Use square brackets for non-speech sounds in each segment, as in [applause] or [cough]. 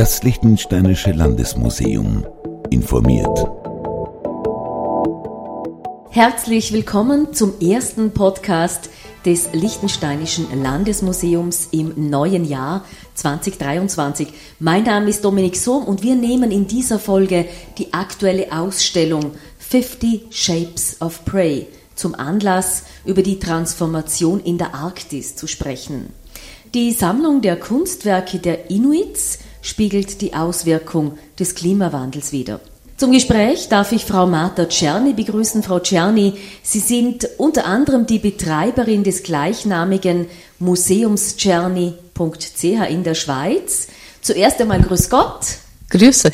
Das Liechtensteinische Landesmuseum informiert. Herzlich willkommen zum ersten Podcast des Liechtensteinischen Landesmuseums im neuen Jahr 2023. Mein Name ist Dominik Sohm und wir nehmen in dieser Folge die aktuelle Ausstellung 50 Shapes of Prey zum Anlass, über die Transformation in der Arktis zu sprechen. Die Sammlung der Kunstwerke der Inuits spiegelt die Auswirkung des Klimawandels wider. Zum Gespräch darf ich Frau Marta Czerny begrüßen. Frau Czerny, Sie sind unter anderem die Betreiberin des gleichnamigen Museums Czerny.ch in der Schweiz. Zuerst einmal Grüß Gott. Grüße.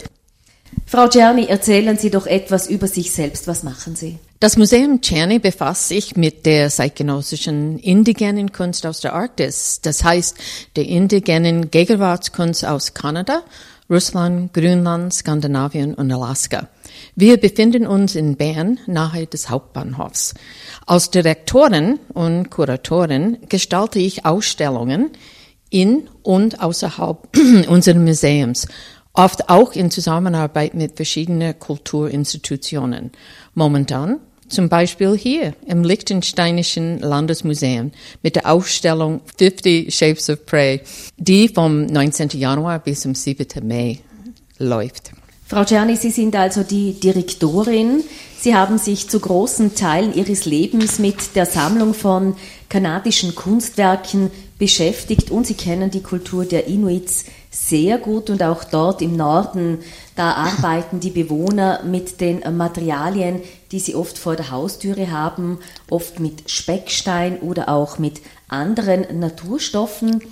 Frau Czerny, erzählen Sie doch etwas über sich selbst. Was machen Sie? Das Museum Czerny befasst sich mit der zeitgenössischen indigenen Kunst aus der Arktis, das heißt der indigenen Gegenwartskunst aus Kanada Russland, Grönland, Skandinavien und Alaska. Wir befinden uns in Bern nahe des Hauptbahnhofs. Als Direktorin und Kuratorin gestalte ich Ausstellungen in und außerhalb [clears throat] unseres Museums, oft auch in Zusammenarbeit mit verschiedenen Kulturinstitutionen. Momentan zum Beispiel hier im Liechtensteinischen Landesmuseum mit der Ausstellung 50 Shapes of Prey, die vom 19. Januar bis zum 7. Mai läuft. Frau Czerny, Sie sind also die Direktorin. Sie haben sich zu großen Teilen Ihres Lebens mit der Sammlung von kanadischen Kunstwerken beschäftigt und Sie kennen die Kultur der Inuits sehr gut und auch dort im Norden, da arbeiten die Bewohner mit den Materialien, die sie oft vor der Haustüre haben, oft mit Speckstein oder auch mit anderen Naturstoffen.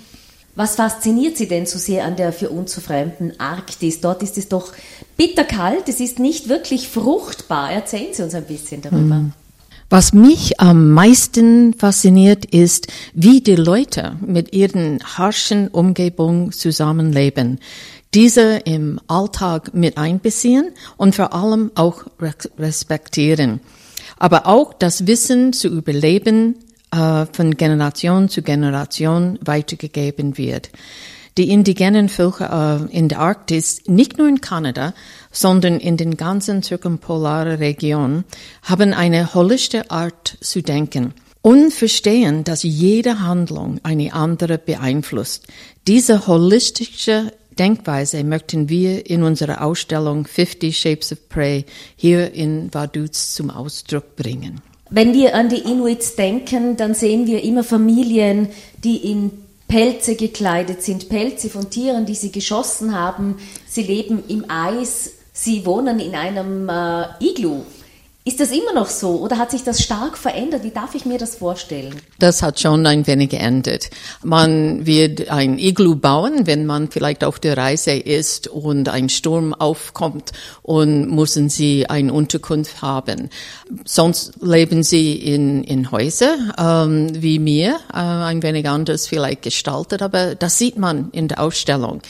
Was fasziniert Sie denn so sehr an der für uns so fremden Arktis? Dort ist es doch bitterkalt, es ist nicht wirklich fruchtbar. Erzählen Sie uns ein bisschen darüber. Hm. Was mich am meisten fasziniert, ist, wie die Leute mit ihren harschen Umgebungen zusammenleben, diese im Alltag mit einbeziehen und vor allem auch respektieren. Aber auch das Wissen zu überleben äh, von Generation zu Generation weitergegeben wird die indigenen Völker äh, in der Arktis, nicht nur in Kanada, sondern in den ganzen zirkumpolaren Regionen, haben eine holistische Art zu denken und verstehen, dass jede Handlung eine andere beeinflusst. Diese holistische Denkweise möchten wir in unserer Ausstellung 50 Shapes of Prey hier in Vaduz zum Ausdruck bringen. Wenn wir an die Inuits denken, dann sehen wir immer Familien, die in Pelze gekleidet sind, Pelze von Tieren, die sie geschossen haben. Sie leben im Eis, sie wohnen in einem äh, Iglu. Ist das immer noch so oder hat sich das stark verändert? Wie darf ich mir das vorstellen? Das hat schon ein wenig geändert. Man wird ein Iglu bauen, wenn man vielleicht auf der Reise ist und ein Sturm aufkommt und müssen sie eine Unterkunft haben. Sonst leben sie in, in Häuser, ähm, wie mir, äh, ein wenig anders vielleicht gestaltet, aber das sieht man in der Ausstellung.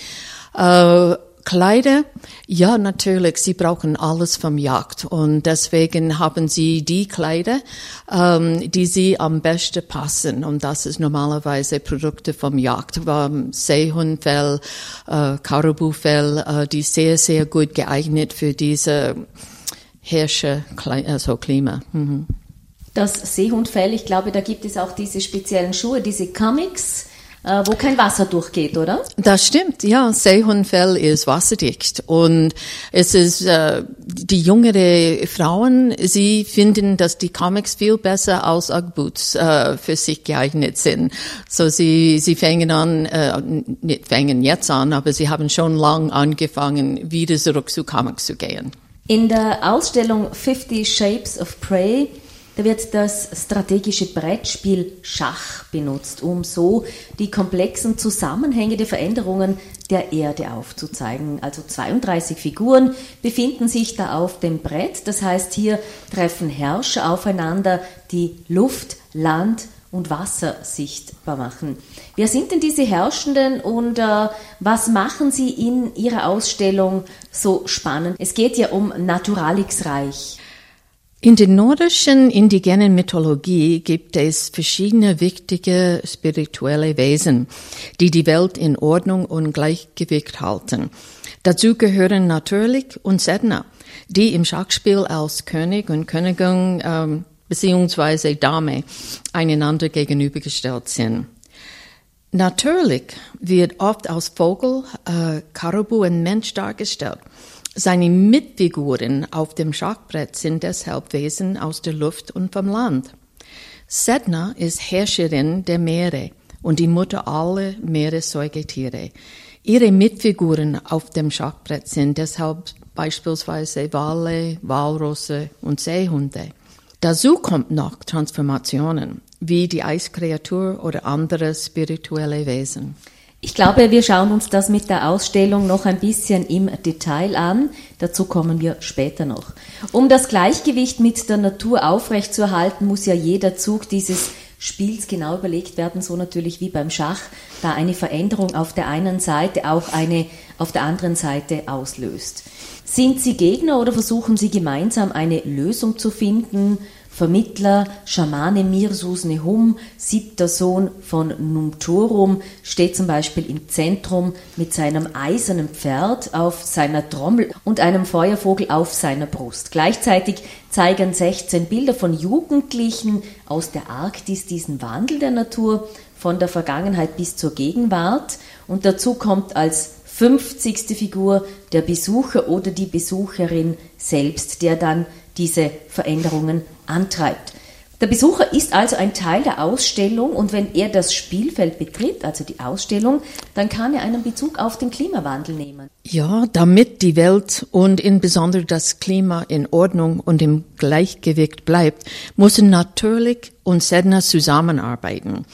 Äh, Kleider, ja, natürlich, sie brauchen alles vom Jagd. Und deswegen haben sie die Kleider, ähm, die sie am besten passen. Und das ist normalerweise Produkte vom Jagd, ähm, Seehundfell, äh, Karibufell, äh, die sehr, sehr gut geeignet für diese Hirsche, also Klima. Mhm. Das Seehundfell, ich glaube, da gibt es auch diese speziellen Schuhe, diese äh, wo kein Wasser durchgeht, oder? Das stimmt, ja. Seehundfell ist wasserdicht und es ist äh, die jüngere Frauen, sie finden, dass die Comics viel besser als Ugg-Boots äh, für sich geeignet sind. So sie sie fangen an, äh, nicht fangen jetzt an, aber sie haben schon lang angefangen, wieder zurück zu Comics zu gehen. In der Ausstellung 50 Shapes of Prey da wird das strategische Brettspiel Schach benutzt, um so die komplexen Zusammenhänge der Veränderungen der Erde aufzuzeigen. Also 32 Figuren befinden sich da auf dem Brett. Das heißt, hier treffen Herrscher aufeinander, die Luft, Land und Wasser sichtbar machen. Wer sind denn diese Herrschenden und äh, was machen sie in ihrer Ausstellung so spannend? Es geht ja um Naturalix-Reich. In der nordischen indigenen Mythologie gibt es verschiedene wichtige spirituelle Wesen, die die Welt in Ordnung und Gleichgewicht halten. Dazu gehören natürlich und Sedna, die im Schachspiel als König und Königin ähm, beziehungsweise Dame einander gegenübergestellt sind. Natürlich wird oft als Vogel, äh, Karabu und Mensch dargestellt. Seine Mitfiguren auf dem Schachbrett sind deshalb Wesen aus der Luft und vom Land. Sedna ist Herrscherin der Meere und die Mutter aller Meeressäugetiere. Ihre Mitfiguren auf dem Schachbrett sind deshalb beispielsweise Wale, Walrosse und Seehunde. Dazu kommt noch Transformationen, wie die Eiskreatur oder andere spirituelle Wesen. Ich glaube, wir schauen uns das mit der Ausstellung noch ein bisschen im Detail an. Dazu kommen wir später noch. Um das Gleichgewicht mit der Natur aufrechtzuerhalten, muss ja jeder Zug dieses Spiels genau überlegt werden, so natürlich wie beim Schach, da eine Veränderung auf der einen Seite auch eine auf der anderen Seite auslöst. Sind Sie Gegner oder versuchen Sie gemeinsam eine Lösung zu finden? Vermittler, Schamane Mirsus Nehum, siebter Sohn von Numturum, steht zum Beispiel im Zentrum mit seinem eisernen Pferd auf seiner Trommel und einem Feuervogel auf seiner Brust. Gleichzeitig zeigen 16 Bilder von Jugendlichen aus der Arktis diesen Wandel der Natur von der Vergangenheit bis zur Gegenwart und dazu kommt als 50. Figur der Besucher oder die Besucherin selbst, der dann diese Veränderungen antreibt. Der Besucher ist also ein Teil der Ausstellung und wenn er das Spielfeld betritt, also die Ausstellung, dann kann er einen Bezug auf den Klimawandel nehmen. Ja, damit die Welt und insbesondere das Klima in Ordnung und im Gleichgewicht bleibt, müssen natürlich und Sedna zusammenarbeiten.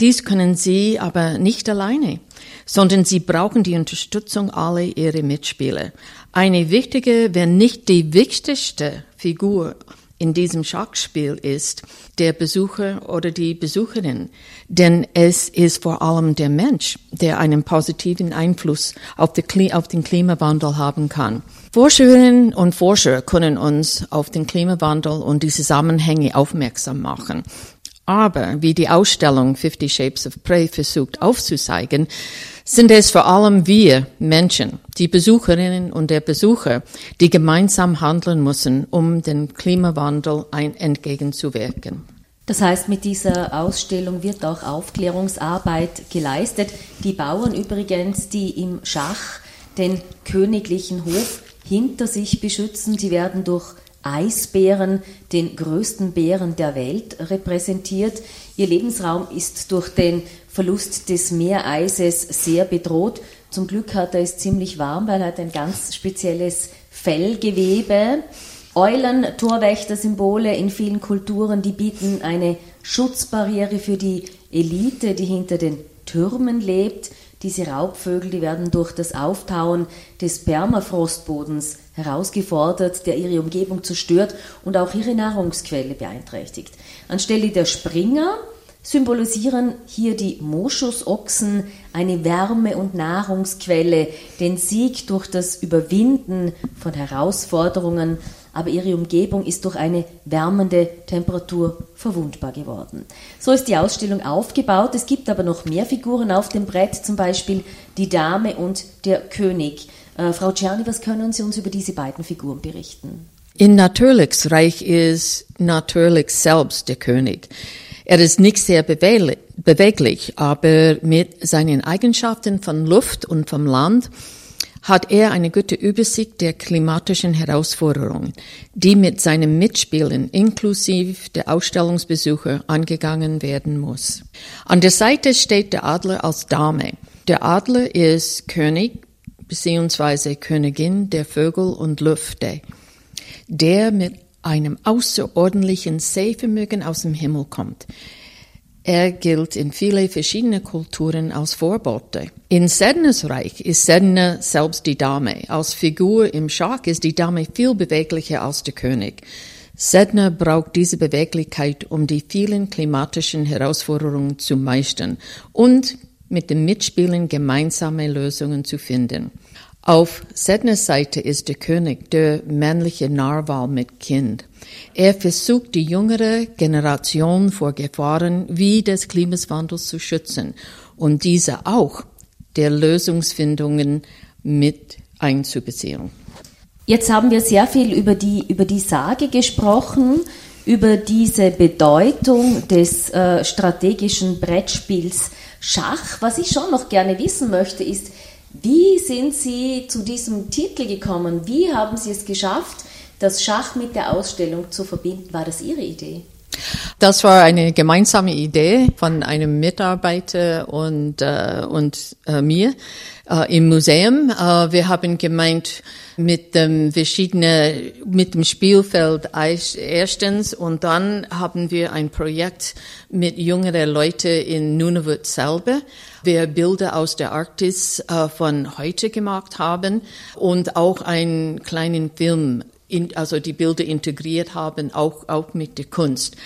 Dies können sie aber nicht alleine, sondern sie brauchen die Unterstützung aller ihrer Mitspieler. Eine wichtige, wenn nicht die wichtigste Figur in diesem Schachspiel ist der Besucher oder die Besucherin. Denn es ist vor allem der Mensch, der einen positiven Einfluss auf, den Klimawandel haben kann. Forscherinnen und Forscher können uns auf den Klimawandel und die Zusammenhänge aufmerksam machen. Aber wie die Ausstellung Fifty Shapes of Prey versucht aufzuzeigen, sind es vor allem wir Menschen, die Besucherinnen und der Besucher, die gemeinsam handeln müssen, um dem Klimawandel entgegenzuwirken. Das heißt, mit dieser Ausstellung wird auch Aufklärungsarbeit geleistet. Die Bauern übrigens, die im Schach den königlichen Hof hinter sich beschützen, die werden durch Eisbären, den größten Bären der Welt, repräsentiert. Ihr Lebensraum ist durch den Verlust des Meereises sehr bedroht. Zum Glück hat er es ziemlich warm, weil er hat ein ganz spezielles Fellgewebe. Eulen, Torwächter-Symbole in vielen Kulturen, die bieten eine Schutzbarriere für die Elite, die hinter den Türmen lebt. Diese Raubvögel, die werden durch das Auftauen des Permafrostbodens herausgefordert, der ihre Umgebung zerstört und auch ihre Nahrungsquelle beeinträchtigt. Anstelle der Springer symbolisieren hier die Moschusochsen eine Wärme- und Nahrungsquelle, den Sieg durch das Überwinden von Herausforderungen, aber ihre Umgebung ist durch eine wärmende Temperatur verwundbar geworden. So ist die Ausstellung aufgebaut. Es gibt aber noch mehr Figuren auf dem Brett, zum Beispiel die Dame und der König. Äh, Frau Czerny, was können Sie uns über diese beiden Figuren berichten? In Natürlichsreich ist natürlich selbst der König. Er ist nicht sehr beweglich, aber mit seinen Eigenschaften von Luft und vom Land hat er eine gute Übersicht der klimatischen Herausforderungen, die mit seinen Mitspielen inklusive der Ausstellungsbesucher angegangen werden muss. An der Seite steht der Adler als Dame. Der Adler ist König bzw. Königin der Vögel und Lüfte, der mit einem außerordentlichen Sehvermögen aus dem Himmel kommt. Er gilt in viele verschiedene Kulturen als Vorbote. In Sednas Reich ist Sedna selbst die Dame. Als Figur im Schach ist die Dame viel beweglicher als der König. Sedna braucht diese Beweglichkeit, um die vielen klimatischen Herausforderungen zu meistern und mit dem Mitspielen gemeinsame Lösungen zu finden. Auf Sednes Seite ist der König der männliche Narwal mit Kind. Er versucht, die jüngere Generation vor Gefahren wie des Klimawandels zu schützen und diese auch der Lösungsfindungen mit einzubeziehen. Jetzt haben wir sehr viel über die, über die Sage gesprochen, über diese Bedeutung des äh, strategischen Brettspiels Schach. Was ich schon noch gerne wissen möchte, ist, wie sind Sie zu diesem Titel gekommen? Wie haben Sie es geschafft, das Schach mit der Ausstellung zu verbinden? War das Ihre Idee? Das war eine gemeinsame Idee von einem Mitarbeiter und, äh, und äh, mir äh, im Museum. Äh, wir haben gemeint, mit dem verschiedene, mit dem Spielfeld erstens und dann haben wir ein Projekt mit jüngeren Leuten in Nunavut selber. Wir Bilder aus der Arktis äh, von heute gemacht haben und auch einen kleinen Film in, also die Bilder integriert haben, auch, auch mit der Kunst.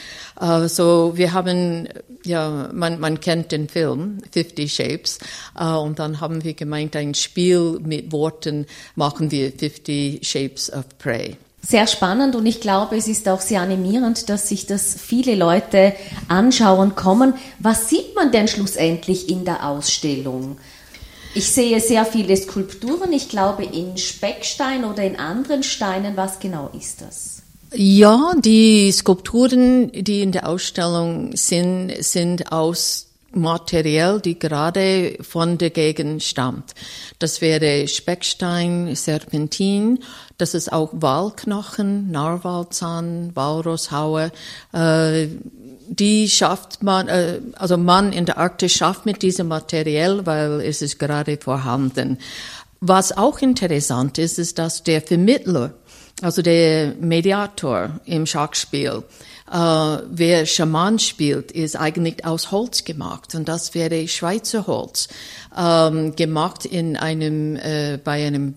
Uh, so wir haben, ja, man, man kennt den Film, Fifty Shapes, uh, und dann haben wir gemeint, ein Spiel mit Worten machen wir Fifty Shapes of Prey. Sehr spannend und ich glaube, es ist auch sehr animierend, dass sich das viele Leute anschauen kommen. Was sieht man denn schlussendlich in der Ausstellung? Ich sehe sehr viele Skulpturen, ich glaube in Speckstein oder in anderen Steinen. Was genau ist das? Ja, die Skulpturen, die in der Ausstellung sind, sind aus Material, die gerade von der Gegend stammt. Das wäre Speckstein, Serpentin, das ist auch Walknochen, Narwalzahn, Walrosshaue, äh, die schafft man, äh, also man in der Arktis schafft mit diesem Material, weil es ist gerade vorhanden. Was auch interessant ist, ist, dass der Vermittler, also der Mediator im Schachspiel, Uh, wer Schaman spielt, ist eigentlich aus Holz gemacht und das wäre Schweizer Holz, ähm, gemacht in einem äh, bei einem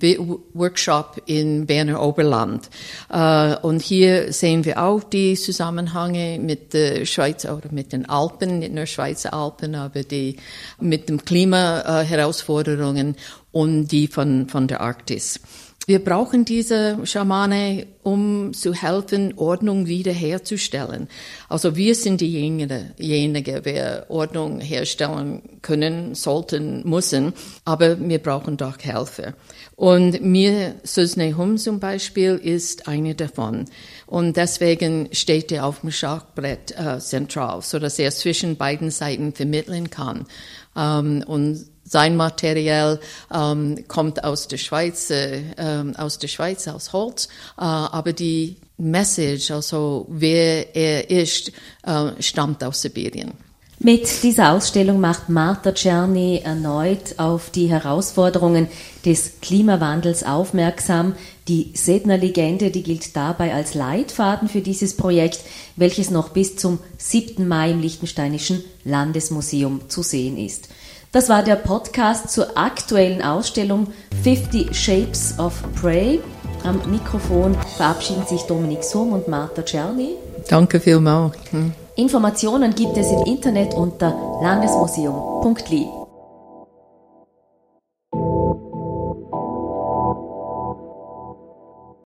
Workshop in Berner Oberland. Äh, und hier sehen wir auch die Zusammenhänge mit der Schweiz oder mit den Alpen, nicht nur Schweizer Alpen, aber die mit dem Klima äh, Herausforderungen und die von von der Arktis. Wir brauchen diese Schamane, um zu helfen, Ordnung wiederherzustellen. Also wir sind diejenigen, wer Ordnung herstellen können, sollten, müssen, aber wir brauchen doch Helfer. Und mir, Susne Hum zum Beispiel, ist eine davon. Und deswegen steht er auf dem Schachbrett äh, zentral, so dass er zwischen beiden Seiten vermitteln kann. Ähm, und sein Material ähm, kommt aus der Schweiz, äh, ähm, aus der Schweiz, aus Holz, äh, aber die Message, also wer er ist, äh, stammt aus Sibirien. Mit dieser Ausstellung macht Martha Czerny erneut auf die Herausforderungen des Klimawandels aufmerksam. Die Sedner-Legende, die gilt dabei als Leitfaden für dieses Projekt, welches noch bis zum 7. Mai im Liechtensteinischen Landesmuseum zu sehen ist. Das war der Podcast zur aktuellen Ausstellung 50 Shapes of Prey. Am Mikrofon verabschieden sich Dominik Sohm und Martha Czerny. Danke vielmals. Hm. Informationen gibt es im Internet unter landesmuseum.li.